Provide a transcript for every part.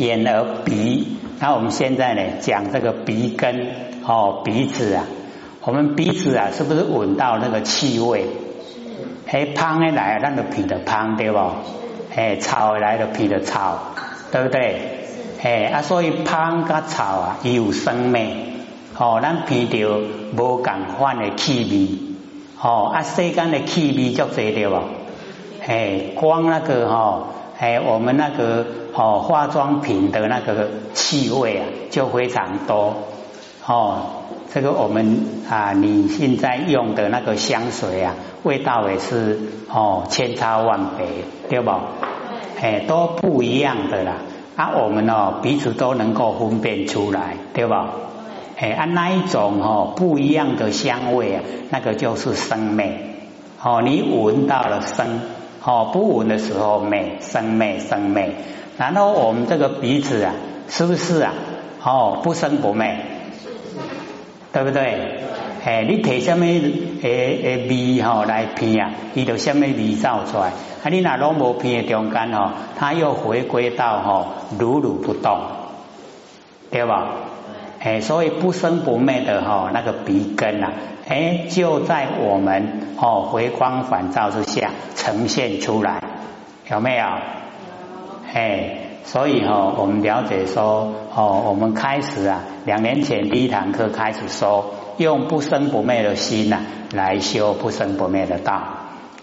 眼耳鼻。那我们现在呢讲这个鼻根哦，鼻子啊，我们鼻子啊是不是闻到那个气味？哎，香的来，那个鼻的香对不？哎，草来的鼻的草，对不对？哎啊，所以香跟草啊有生命，哦，咱鼻着无共款的气味，哦啊，世间的气味足多对不？哎，光那个哈，哎，我们那个哦化妆品的那个气味啊，就非常多，哦。这个我们啊，你现在用的那个香水啊，味道也是哦千差万别，对不？哎，都不一样的啦。啊，我们哦彼此都能够分辨出来，对不？哎，按那一种哦不一样的香味啊，那个就是生命哦。你闻到了生哦，不闻的时候美生美生美。然后我们这个鼻子啊，是不是啊？哦，不生不美。对不对？哎，你提什么诶诶味吼来鼻啊？伊就什么味造出来？啊，你那拢无闻的中间吼，它又回归到吼如如不动，对吧？哎，所以不生不灭的吼那个鼻根啊，哎，就在我们哦回光返照之下呈现出来，有没有？哎。所以哈，我们了解说哦，我们开始啊，两年前第一堂课开始说，用不生不灭的心呐，来修不生不灭的道。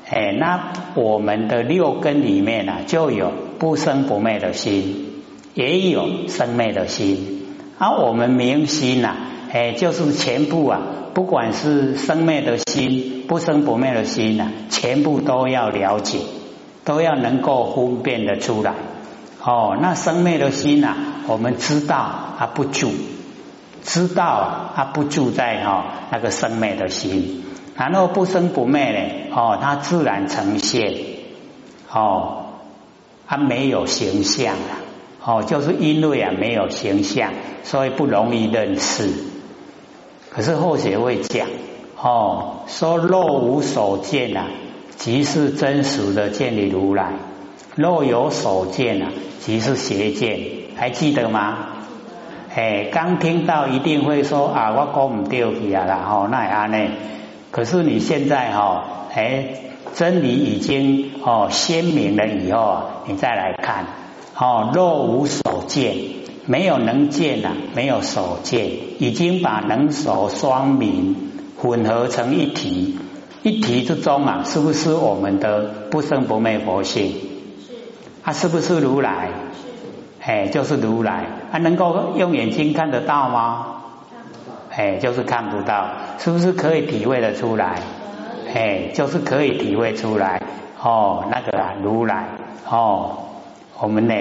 哎，那我们的六根里面呢，就有不生不灭的心，也有生灭的心。而我们明心呐，哎，就是全部啊，不管是生灭的心、不生不灭的心呐，全部都要了解，都要能够分辨的出来。哦，那生灭的心呐，我们知道它不住，知道它不住在哈那个生灭的心，然后不生不灭呢，哦，它自然呈现，哦，它没有形象啊，哦，就是因为啊没有形象，所以不容易认识。可是后学会讲，哦，说若无所见啊，即是真实的见理如来。若有所见啊，即是邪见，还记得吗？哎，刚听到一定会说啊，我讲唔掉去啊啦，吼，那也安呢。可是你现在哈，哎，真理已经哦鲜明了以后，你再来看，哦，若无所见，没有能见啊，没有所见，已经把能所双明混合成一体，一体之中啊，是不是我们的不生不灭佛性？他是不是如来？是哎，就是如来。他能够用眼睛看得到吗？哎，就是看不到。是不是可以体会的出来？哎，就是可以体会出来。哦，那个啊，如来。哦，我们呢，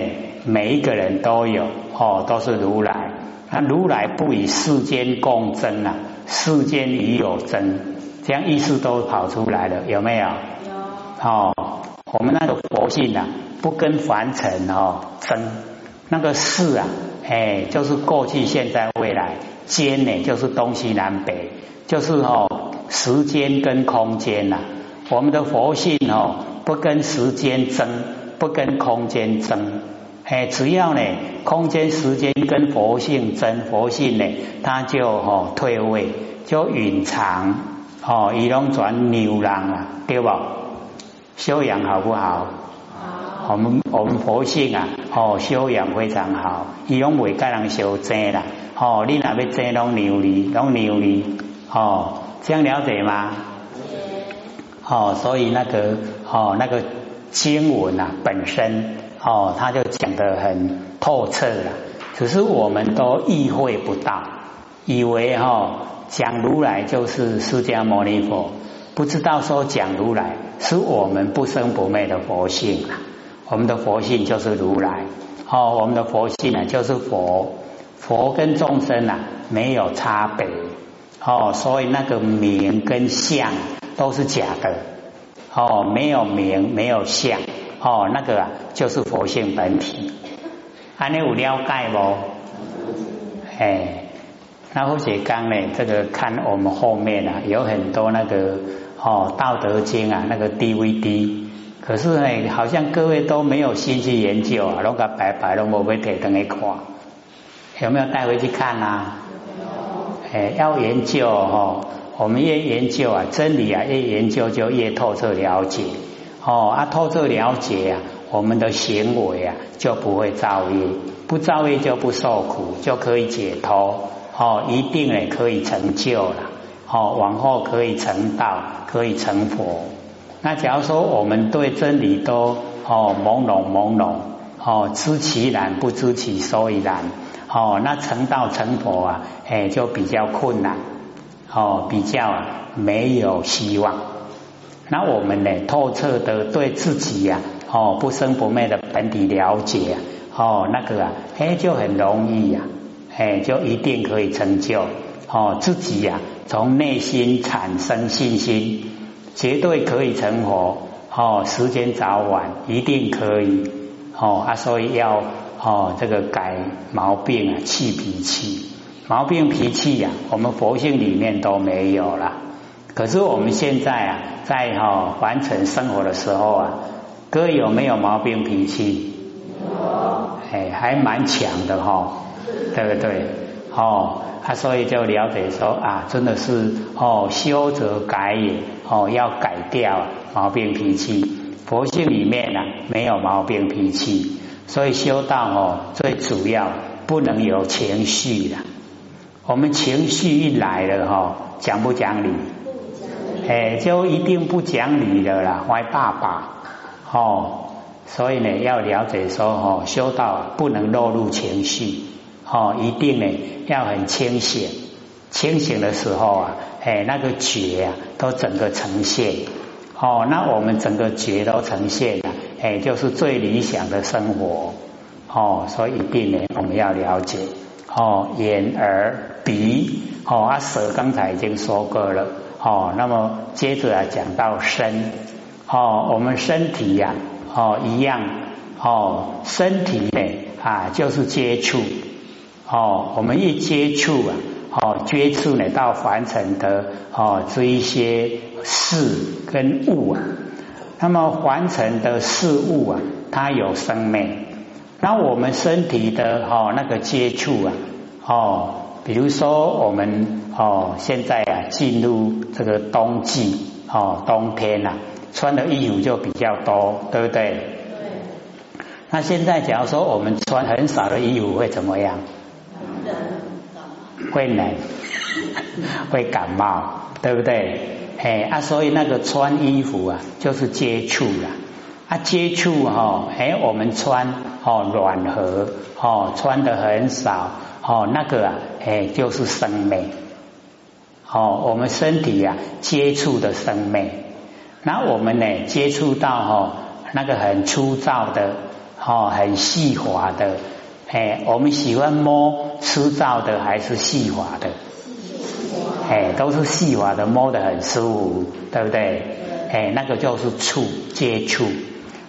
每一个人都有。哦，都是如来。那如来不与世间共争啊，世间已有争，这样意思都跑出来了，有没有？有。哦，我们那个佛性啊。不跟凡尘哦争，那个事啊，哎，就是过去、现在、未来，间呢就是东西南北，就是哦时间跟空间呐。我们的佛性哦，不跟时间争，不跟空间争，哎，只要呢空间、时间跟佛性真，佛性呢它就哦退位，就隐藏哦，一龙转牛郎啊，对不？修养好不好？我们我们佛性啊，哦，修养非常好，伊拢未该人修正啦，哦，你那要正拢牛理，拢牛理，哦，这样了解吗？哦，所以那个哦那个经文啊本身哦，他就讲得很透彻了，只是我们都意会不到，以为哈讲如来就是释迦牟尼佛，不知道说讲如来是我们不生不灭的佛性啊。我们的佛性就是如来，哦，我们的佛性呢就是佛，佛跟众生啊没有差别，哦，所以那个名跟相都是假的，哦，没有名没有相，哦，那个啊就是佛性本体，安尼有了解不？哎，那或者刚呢，这个看我们后面啊有很多那个哦《道德经》啊那个 DVD。可是呢，好像各位都没有心去研究啊，弄个白白的，我会给等一看，有没有带回去看啊？哎，要研究哦，我们越研究啊，真理啊，越研究就越透彻了解哦，啊，透彻了解啊，我们的行为啊就不会造业，不造业就不受苦，就可以解脱哦，一定也可以成就了哦，往后可以成道，可以成佛。那假如说我们对真理都哦朦胧朦胧哦知其然不知其所以然哦那成道成佛啊哎就比较困难哦比较啊没有希望。那我们呢透彻的对自己呀哦不生不灭的本体了解哦那个啊哎就很容易呀哎就一定可以成就哦自己呀从内心产生信心。绝对可以成佛哦，时间早晚一定可以哦啊，所以要哦这个改毛病啊，气脾气，毛病脾气呀，我们佛性里面都没有了。可是我们现在啊，在哈完成生活的时候啊，哥有没有毛病脾气？有，哎，还蛮强的哈，对不对？哦。他所以就了解说啊，真的是哦，修则改也哦，要改掉毛病脾气。佛性里面呢没有毛病脾气，所以修道哦，最主要不能有情绪的。我们情绪一来了哈，讲不讲理？哎，就一定不讲理的啦，坏爸爸哦。所以呢，要了解说哦，修道不能落入情绪。哦，一定呢要很清醒，清醒的时候啊，哎，那个觉啊都整个呈现。哦，那我们整个觉都呈现了，哎，就是最理想的生活。哦，所以一定呢我们要了解。哦，眼耳鼻，哦，啊舌刚才已经说过了。哦，那么接着啊讲到身。哦，我们身体呀，哦一样。哦，身体呢啊就是接触。哦，我们一接触啊，哦，接触呢到凡尘的哦这一些事跟物啊，那么凡尘的事物啊，它有生命。那我们身体的哦那个接触啊，哦，比如说我们哦现在啊进入这个冬季哦冬天呐，穿的衣服就比较多，对不对？对。那现在假如说我们穿很少的衣服会怎么样？会冷，会感冒，对不对？哎啊，所以那个穿衣服啊，就是接触了啊，接触哈，哎，我们穿哦暖和哦，穿的很少哦，那个啊，哎，就是生美哦，我们身体啊接触的生美，那我们呢接触到哈那个很粗糙的哦，很细滑的。哎，我们喜欢摸粗糙的还是细滑的？哎，都是细滑的，摸得很舒服，对不对？哎，那个就是触接触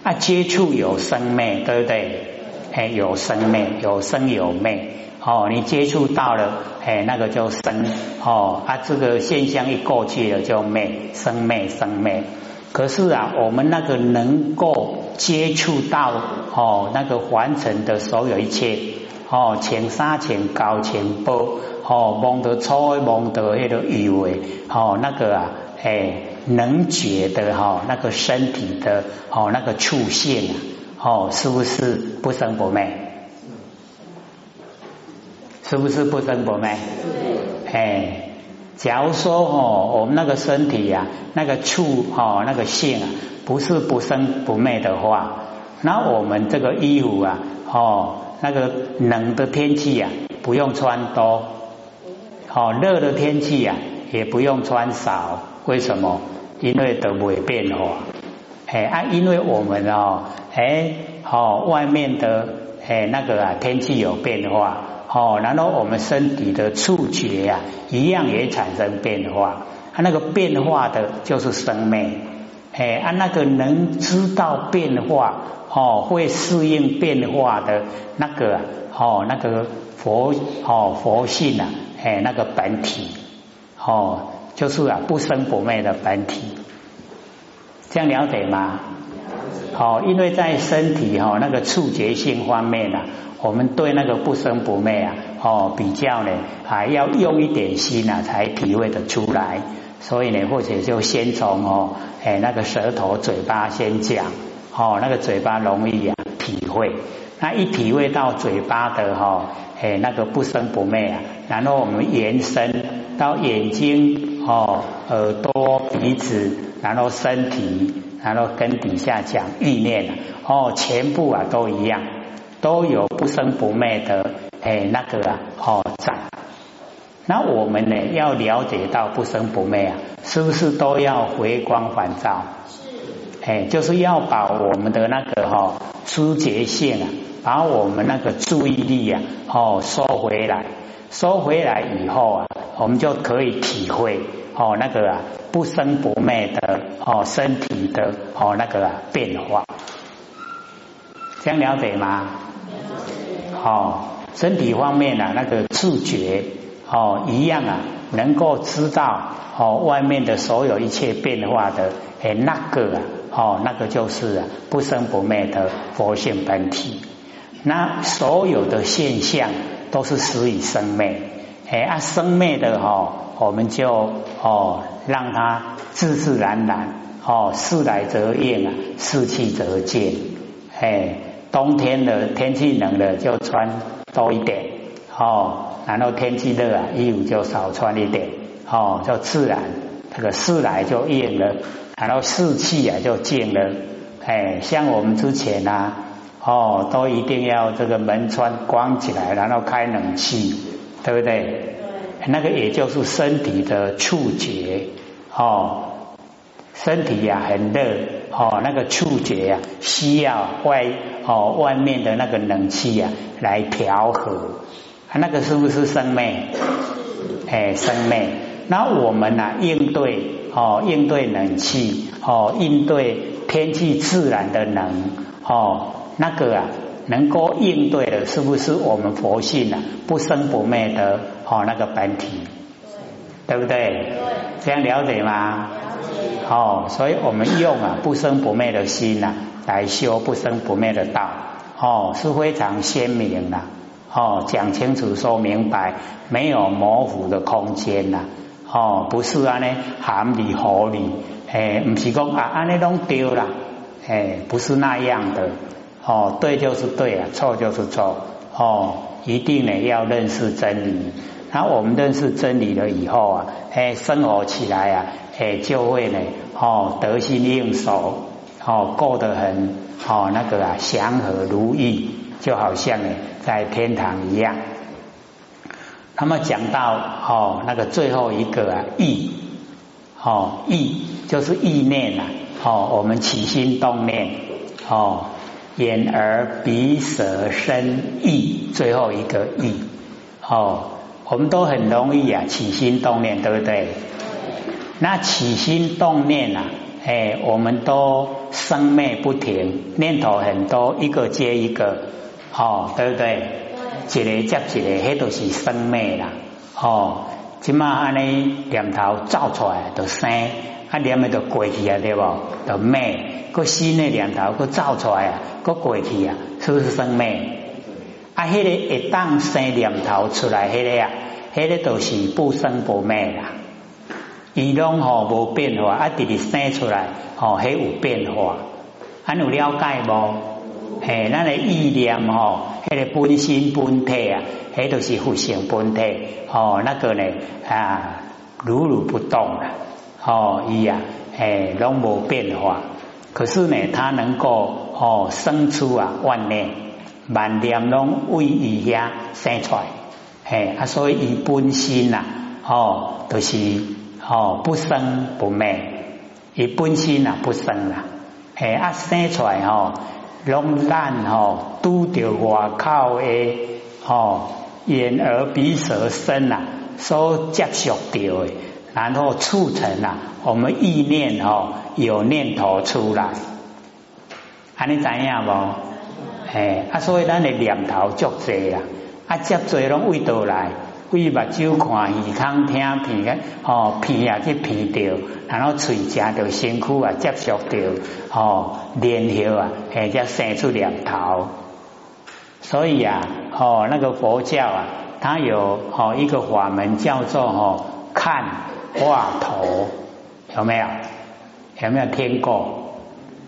啊，接触有生灭，对不对？哎，有生灭，有生有灭。哦，你接触到了，哎，那个就生。哦，啊，这个现象一过去了就灭，生灭生灭。可是啊，我们那个能够接触到哦，那个完成的所有一切哦，前沙前高前波哦，望得粗蒙得那个以为哦，那个啊，哎，能觉的哈，那个身体的哦，那个触性哦，是不是不生不灭？是不是不生不灭？哎。假如说哦，我们那个身体呀，那个触哦，那个性啊，不是不生不灭的话，那我们这个衣服啊，哦，那个冷的天气呀，不用穿多，哦，热的天气呀，也不用穿少。为什么？因为都不会变化。哎啊，因为我们哦，哎，哦，外面的哎那个啊，天气有变化。哦，然后我们身体的触觉呀，一样也产生变化。它那个变化的就是生命，哎，啊，那个能知道变化，哦，会适应变化的那个，哦，那个佛，哦，佛性啊，哎，那个本体，哦，就是啊，不生不灭的本体，这样了解吗？哦，因为在身体哈那个触觉性方面啊，我们对那个不生不灭啊，哦比较呢还要用一点心啊，才体会得出来。所以呢，或者就先从哦，哎那个舌头、嘴巴先讲，哦那个嘴巴容易啊体会，那一体会到嘴巴的哈，哎那个不生不灭啊，然后我们延伸到眼睛、哦耳朵、鼻子，然后身体。然后跟底下讲意念哦，全部啊都一样，都有不生不灭的哎那个啊哦在。那我们呢要了解到不生不灭啊，是不是都要回光返照？是。哎，就是要把我们的那个哈知觉性啊，把我们那个注意力啊哦收回来，收回来以后啊，我们就可以体会。哦，那个啊，不生不灭的哦，身体的哦，那个啊变化，这样了解吗？哦，身体方面啊，那个触觉哦一样啊，能够知道哦外面的所有一切变化的哎那个啊哦那个就是啊不生不灭的佛性本体，那所有的现象都是死于生灭，哎啊生灭的哈。我们就哦，让它自自然然哦，事来则应啊，事去则见。哎，冬天的天气冷了就穿多一点哦，然后天气热啊，衣服就少穿一点哦，就自然这个事来就应了，然后事气啊就静了。哎，像我们之前啊，哦，都一定要这个门窗关起来，然后开冷气，对不对？那个也就是身体的触觉哦，身体呀很热哦，那个触觉呀需要外哦外面的那个冷气呀来调和，那个是不是生命？哎，生命。那我们呢应对哦应对冷气哦应对天气自然的冷哦那个啊。能够应对的，是不是我们佛性啊？不生不灭的哦，那个本体，对不对？这样了解吗？了解。哦，所以我们用啊不生不灭的心呐，来修不生不灭的道，哦，是非常鲜明的，哦，讲清楚说明白，没有模糊的空间呐，哦，不是啊呢，含理合理，哎，不是讲啊，安尼拢丢了，哎，不是那样的。哦，对就是对啊，错就是错哦，一定呢要认识真理。那我们认识真理了以后啊，哎，生活起来啊，哎，就会呢，哦，得心应手，哦，过得很，哦，那个啊，祥和如意，就好像呢，在天堂一样。那么讲到哦，那个最后一个啊，意，哦，意就是意念啊，哦，我们起心动念，哦。眼耳鼻舌身意，最后一个意哦，我们都很容易啊起心动念，对不对？那起心动念啊，哎，我们都生灭不停，念头很多，一个接一个，哦，对不对？一个接一个，迄都是生灭啦，哦，即嘛安尼念头造出来就生。啊，念咪就过去啊，对不？就灭，个新的念头个造出来啊，个过去啊，是不是生灭？啊，迄个一旦生念头出来，迄个啊，迄个都是不生不灭啦。伊拢吼无变化，啊，直直生出来，吼，迄有变化。啊，有了解无？嘿，咱个意念吼，迄个本心本体啊，迄都是复性本体，哦，那个呢啊，如如不动啊。哦，伊呀，哎，拢无变化，可是呢，它能够哦生出啊万念，万念拢为伊遐生出来，哎，啊，所以伊本心呐，哦，都是哦不生不灭，伊本心呐不生啦，嘿，啊生出来吼，拢咱吼拄着外口的吼眼耳鼻舌身呐所接触到的。然后促成了我们意念哦有念头出来，啊你知影无？哎，啊所以咱的念头足多啊，啊接多拢为倒来，为目睭看，耳康听鼻个，哦，鼻也去鼻掉，然后嘴食着身躯啊接触着，哦，然后啊，或者生出两头。所以啊，哦，那个佛教啊，它有哦一个法门叫做哦看话头，有没有？有没有听过？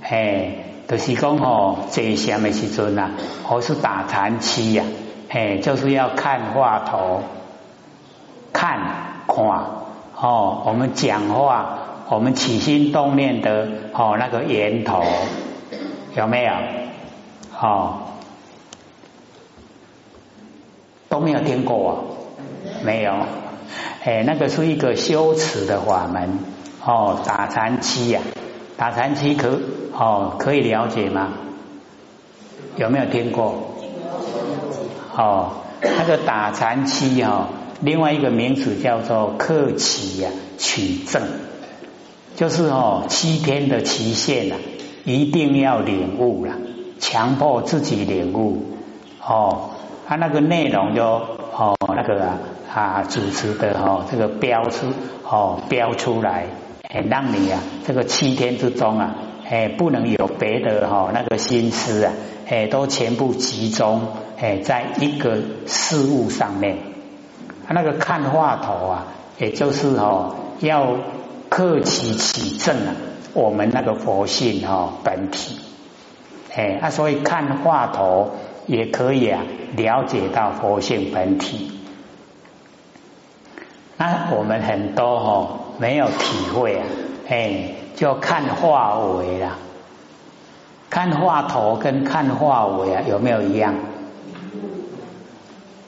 哎，就是讲哦，这什的时阵啊，或是打禅期呀，哎，就是要看话头，看看哦，我们讲话，我们起心动念的哦那个源头有没有？哦，都没有听过啊，没有，哎，那个是一个修持的法门。哦，打禅期呀，打禅期可哦可以了解吗？有没有听过？哦，那个打禅期哦，另外一个名词叫做克期呀，取证，就是哦七天的期限呐，一定要领悟了，强迫自己领悟哦，它那个内容就哦那个啊啊主持的哦这个标出哦标出来。哎，让你啊，这个七天之中啊，哎，不能有别的哈，那个心思啊，哎，都全部集中哎，在一个事物上面。那个看话头啊，也就是哦，要克其起正啊，我们那个佛性哦本体。哎，啊，所以看话头也可以啊，了解到佛性本体。那我们很多哈。没有体会啊，哎，就看化为了，看话头跟看化为啊，有没有一样？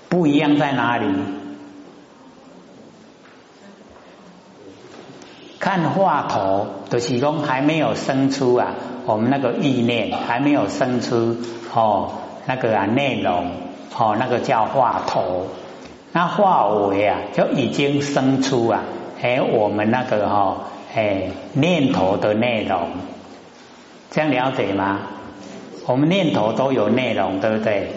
不一样在哪里？看话头的其中还没有生出啊，我们那个意念还没有生出哦，那个啊内容哦，那个叫话头，那化为啊就已经生出啊。哎，我们那个哈，哎，念头的内容，这样了解吗？我们念头都有内容，对不对？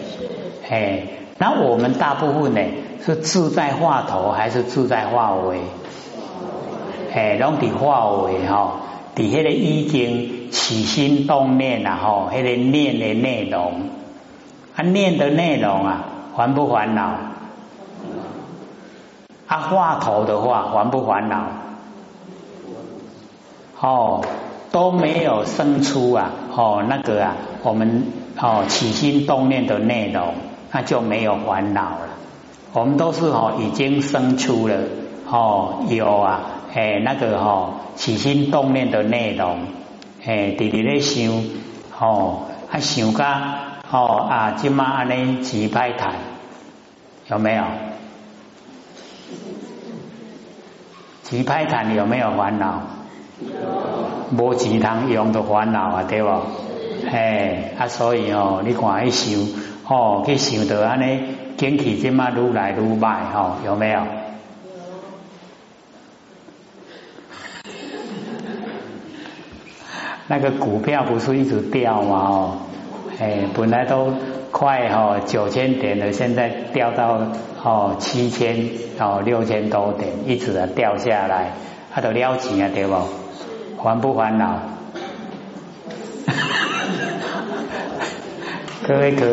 哎，那我们大部分呢是自在化头还是自在化为？哎，拢伫化为哈，底下的已经起心动念啊，吼，迄个念的内容，啊，念的内容啊，烦不烦恼？啊，话头的话，烦不烦恼？哦，都没有生出啊，哦，那个啊，我们哦起心动念的内容，那就没有烦恼了。我们都是哦已经生出了哦有啊，哎那个哦起心动念的内容，哎弟弟在想哦，啊想噶哦啊，今嘛安尼几拍谈有没有？吉拍谈有没有烦恼？有，无钱通用的烦恼啊，对不？哎，啊，所以哦，你看一想，哦，去想到安尼，景气这么愈来愈坏，哦，有没有？那个股票不是一直掉吗？哦，哎，本来都。快哦，九千点了，现在掉到哦七千哦六千多点，一直的掉下来，它都了钱啊，对不？烦不烦恼？各位可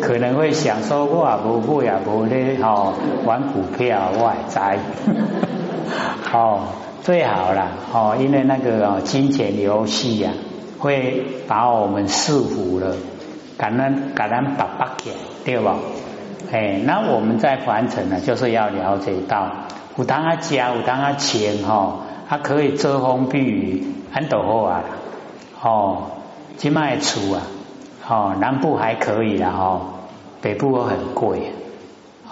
可能会想说，我不会啊，不咧哦玩股票，我也在 哦最好啦哦，因为那个哦金钱游戏呀，会把我们束缚了。感恩感恩爸爸给，对吧？哎，那我们在凡尘呢，就是要了解到，有当阿家，有当阿钱哈，它可以遮风避雨，很多好啊。哦，今麦厝啊，哦，南部还可以啦，哦，北部很贵，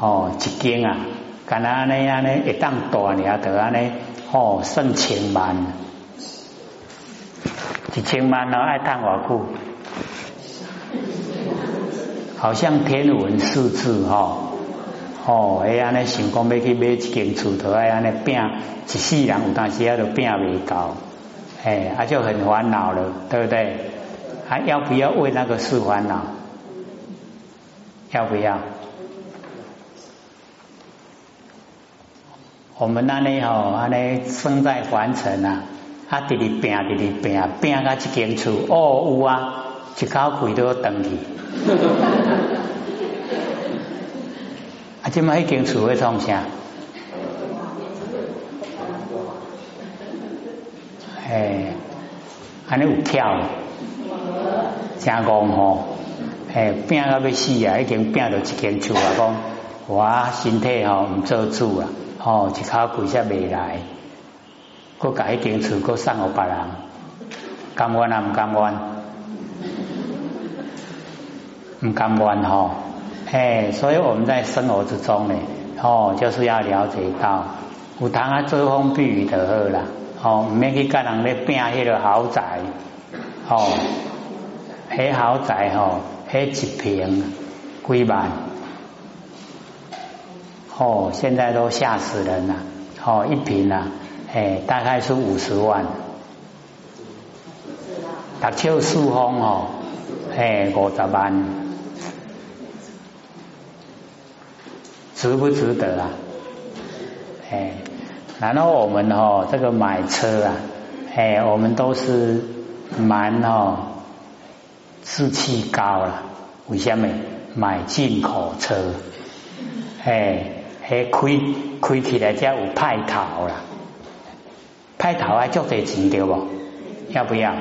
哦，一间啊，干那那样呢，一当大你得安尼，哦，上千万，一千万呢，爱当偌久？好像天文数字哈，哦，哎呀，那想讲要去买一间厝头，哎呀，那拼一世人有当时啊都拼未到，哎，他就很烦恼了，对不对？还要不要为那个事烦恼？要不要？我们那里吼，安尼生在凡尘啊，啊，直直拼，直直拼，拼到一间厝，哦，有啊，一口气都要登去。啊，即摆迄间厝会创啥？哎，安尼有跳，真戆吼！哎，拼到要死啊，已经拼到一间厝啊，讲我身体吼毋做主啊，吼一口气才未来，佮甲迄间厝佮送互别人，甘愿啊毋甘愿？毋甘愿吼！哎，所以我们在生活之中呢，哦，就是要了解到，有通啊遮风避雨的好啦。哦，唔免去甲人咧拼迄个豪宅，哦，迄豪宅吼，迄一平几万，哦，现在都吓死人了，哦，一平啊，哎，大概是五十万，六手四方哦，哎，五十万，值不值得啊？哎。然后我们哦，这个买车啊，哎，我们都是蛮哦志气高了。为什么买进口车？哎，还开开起来才有派头啦，派头还足多钱对不？要不要？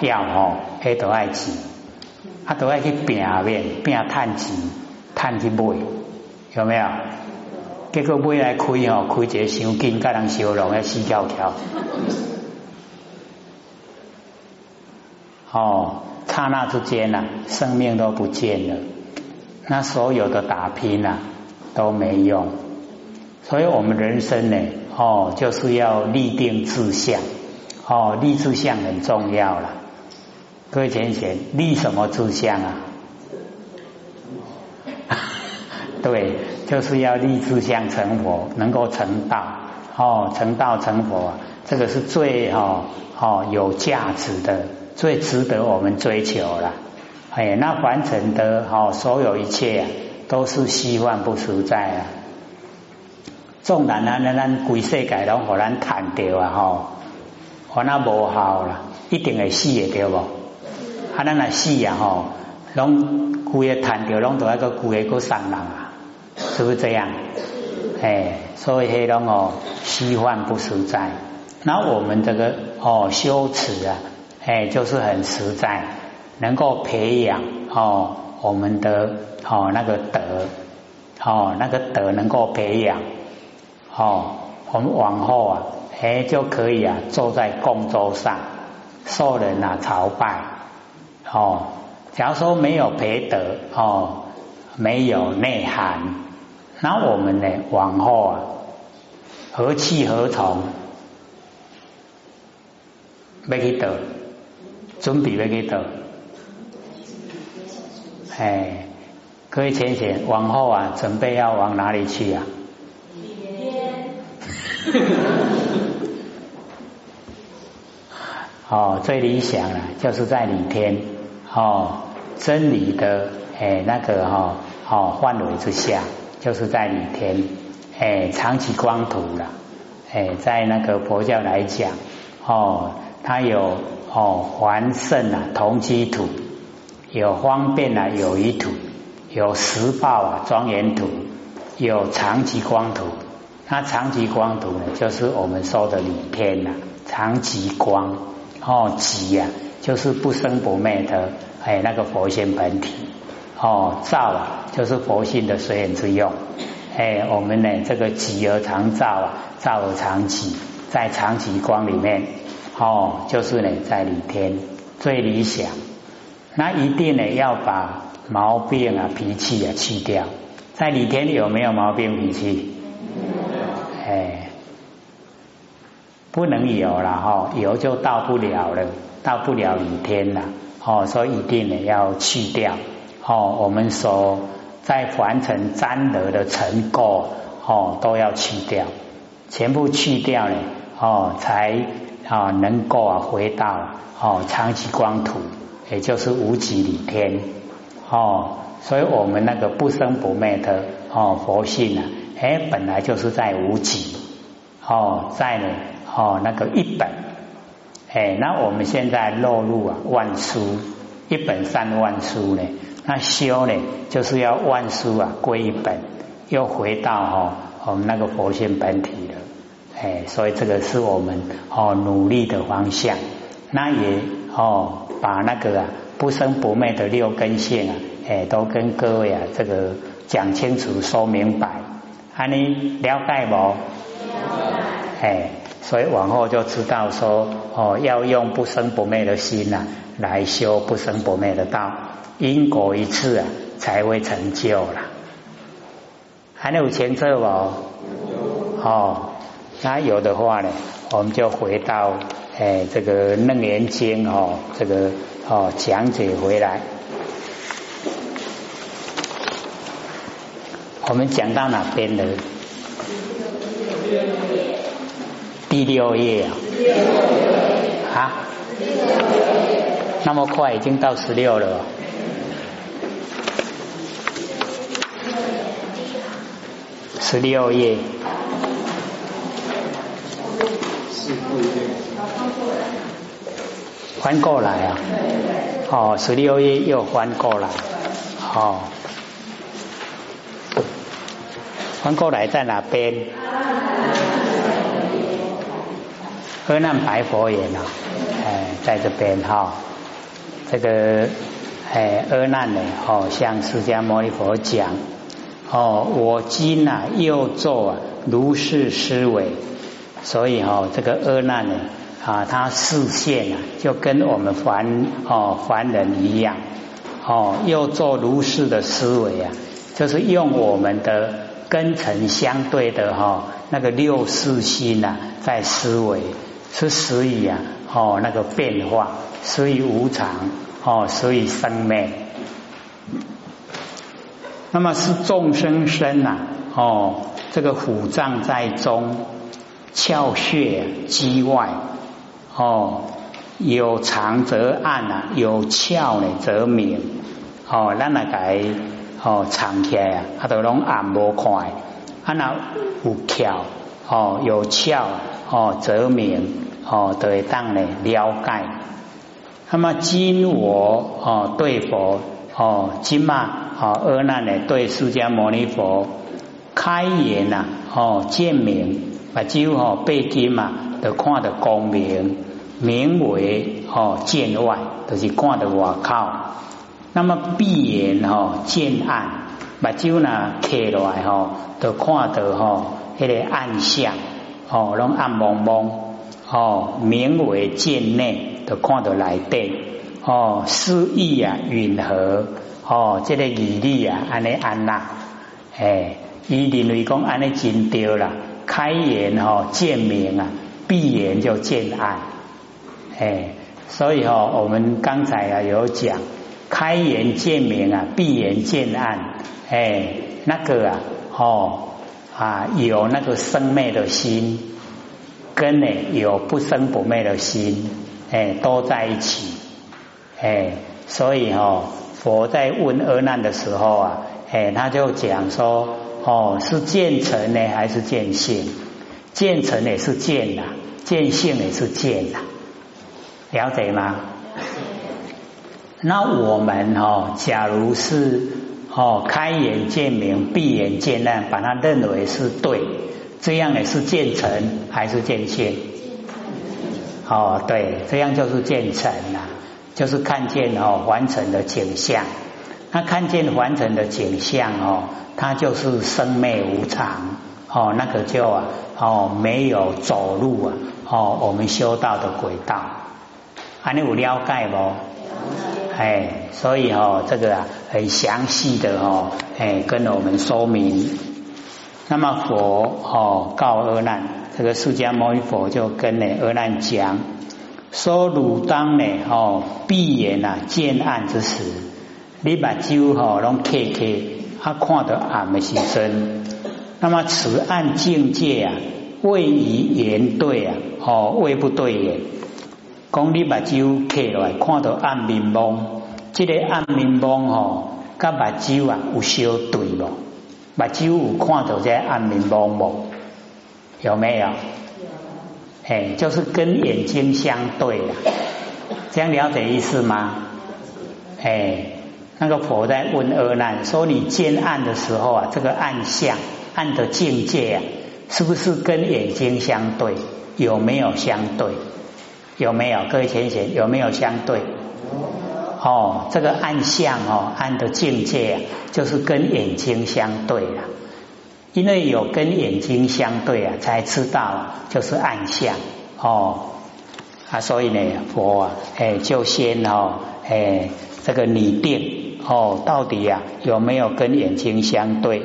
要哦，还都爱钱，啊都爱去拼面拼赚钱，赚去买，有没有？结果未来开哦，开一个伤紧，甲人烧容，要死翘翘。哦，刹那之间呐，生命都不见了。那所有的打拼呐都没用。所以我们人生呢，哦，就是要立定志向。哦，立志向很重要了。各位浅贤，立什么志向啊？对。就是要立志向成佛，能够成道哦，成道成佛，这个是最哦哦有价值的，最值得我们追求了。哎，那凡尘的哦，所有一切啊都是虚幻不实在啊。纵然啊，咱咱规世界拢互咱谈掉啊吼，我那无效啦，一定会死的对不？啊，咱若死啊吼，拢规个谈掉，拢都一个规个个伤人啊。是不是这样？哎，所以黑龙哦，虚幻不实在。那我们这个哦修持啊，哎，就是很实在，能够培养哦我们的哦那个德哦那个德能够培养哦，我们往后啊，哎就可以啊坐在供桌上受人啊朝拜哦。假如说没有培德哦，没有内涵。那我们呢？往后啊，何去何从？要去得，准备要去得。哎，各位浅浅，往后啊，准备要往哪里去啊？里天。哦，最理想了，就是在里天哦，真理的哎那个哈哦范围之下。就是在里天，哎，长期光图了，哎，在那个佛教来讲，哦，它有哦环圣啊同基土，有方便啊有余土，有实报啊庄严土，有长期光图。那长期光图呢，就是我们说的里天呐，长期光哦，极呀，就是不生不灭的哎那个佛性本体。哦，照啊，就是佛性的随缘之用。哎，我们呢，这个极而常照啊，照而常起，在常起光里面，哦，就是呢，在里天最理想。那一定呢，要把毛病啊、脾气啊去掉。在里天有没有毛病脾气？哎，不能有了哈，有就到不了了，到不了里天了。哦，所以一定呢要去掉。哦，我们说在凡尘沾得的尘垢，哦，都要去掉，全部去掉呢，哦，才啊能够啊回到哦长期光土，也就是无极里天，哦，所以我们那个不生不灭的哦佛性啊，哎，本来就是在无极，哦，在呢哦那个一本，哎，那我们现在落入啊万书，一本三万书呢，那修呢就是要万书啊归一本，又回到哈我们那个佛性本体了，哎，所以这个是我们哦努力的方向，那也哦把那个啊不生不灭的六根性啊，哎，都跟各位啊这个讲清楚说明白，啊你了解不？哎，所以往后就知道说哦，要用不生不灭的心呐，来修不生不灭的道，因果一次啊，才会成就了。还有前奏哦，哦，那有的话呢，我们就回到哎这个楞严经哦，这个哦讲解回来，我们讲到哪边了？第六页。啊，啊，那么快已经到十六了，十六页，翻过来啊，哦，十六页又翻过来，哦，翻过来在哪边？阿难白佛言啊，哎，在这边哈，这个哎阿难呢，哦，向释迦牟尼佛讲，哦，我今呐又做啊如是思维，所以哈，这个阿难呢，啊，他视线啊，就跟我们凡哦凡人一样，哦，又做如是的思维啊，就是用我们的根尘相对的哈那个六世心呐，在思维。是属于啊，哦，那个变化，属于无常，哦，属于生灭。那么是众生身呐，哦，这个虎脏在中，窍穴肌外，哦，有长则暗啊，有窍呢则明，哦，咱那个哦长起来啊，它都拢暗无快，啊那有窍，哦，有窍。哦，则明哦，得当呢了解。那么今我哦对佛哦今嘛哦阿难呢对释迦牟尼佛开眼呐哦见明，把就哦背经嘛都看得光明，名为哦见外，就是看得外口。那么闭眼哦见暗，把就呢开来吼，都看得吼迄个暗相。哦，拢暗蒙蒙，哦，名为见内，都看到来底，哦，诗意啊，允和，哦，这个义理啊，安尼安那，哎，伊认为讲安尼真对啦，开眼哦见明啊，闭眼就见暗，哎，所以哦，我们刚才啊有讲，开眼见明啊，闭眼见暗，哎，那个啊，哦。啊，有那个生灭的心，跟呢有不生不灭的心，哎，都在一起，哎，所以哈，佛在问阿难的时候啊，哎，他就讲说，哦，是见成呢还是见性？见成也是见呐，见性也是见呐，了解吗？那我们哈，假如是。哦，开眼见明，闭眼见暗，把它认为是对，这样也是见成还是见性？哦，对，这样就是见成了，就是看见哦完成的景象。那看见完成的景象哦，它就是生灭无常哦，那个就啊哦没有走路啊哦我们修道的轨道，啊你有了解不？哎，所以哦，这个啊很详细的哦，哎，跟我们说明。那么佛哦告阿难，这个释迦牟尼佛就跟呢阿难讲，说汝当呢哦闭眼啊见暗之时，你把酒吼拢开开，他看到暗的时阵，那么此暗境界啊，位于言对啊，哦位不对也。讲你目睭开来，看到暗面蒙，这个暗面蒙吼，甲目睭啊有相对无？目睭有看到这暗面蒙无？有没有？哎，就是跟眼睛相对了，这样了解意思吗？哎，那个佛在问阿难说：“你见暗的时候啊，这个暗相、暗的境界啊，是不是跟眼睛相对？有没有相对？有没有？各位浅显有没有相对？哦，这个暗相哦，暗的境界啊，就是跟眼睛相对了。因为有跟眼睛相对啊，才知道就是暗相哦啊，所以呢，佛啊，哎，就先哦，哎。这个拟定哦，到底呀有没有跟眼睛相对？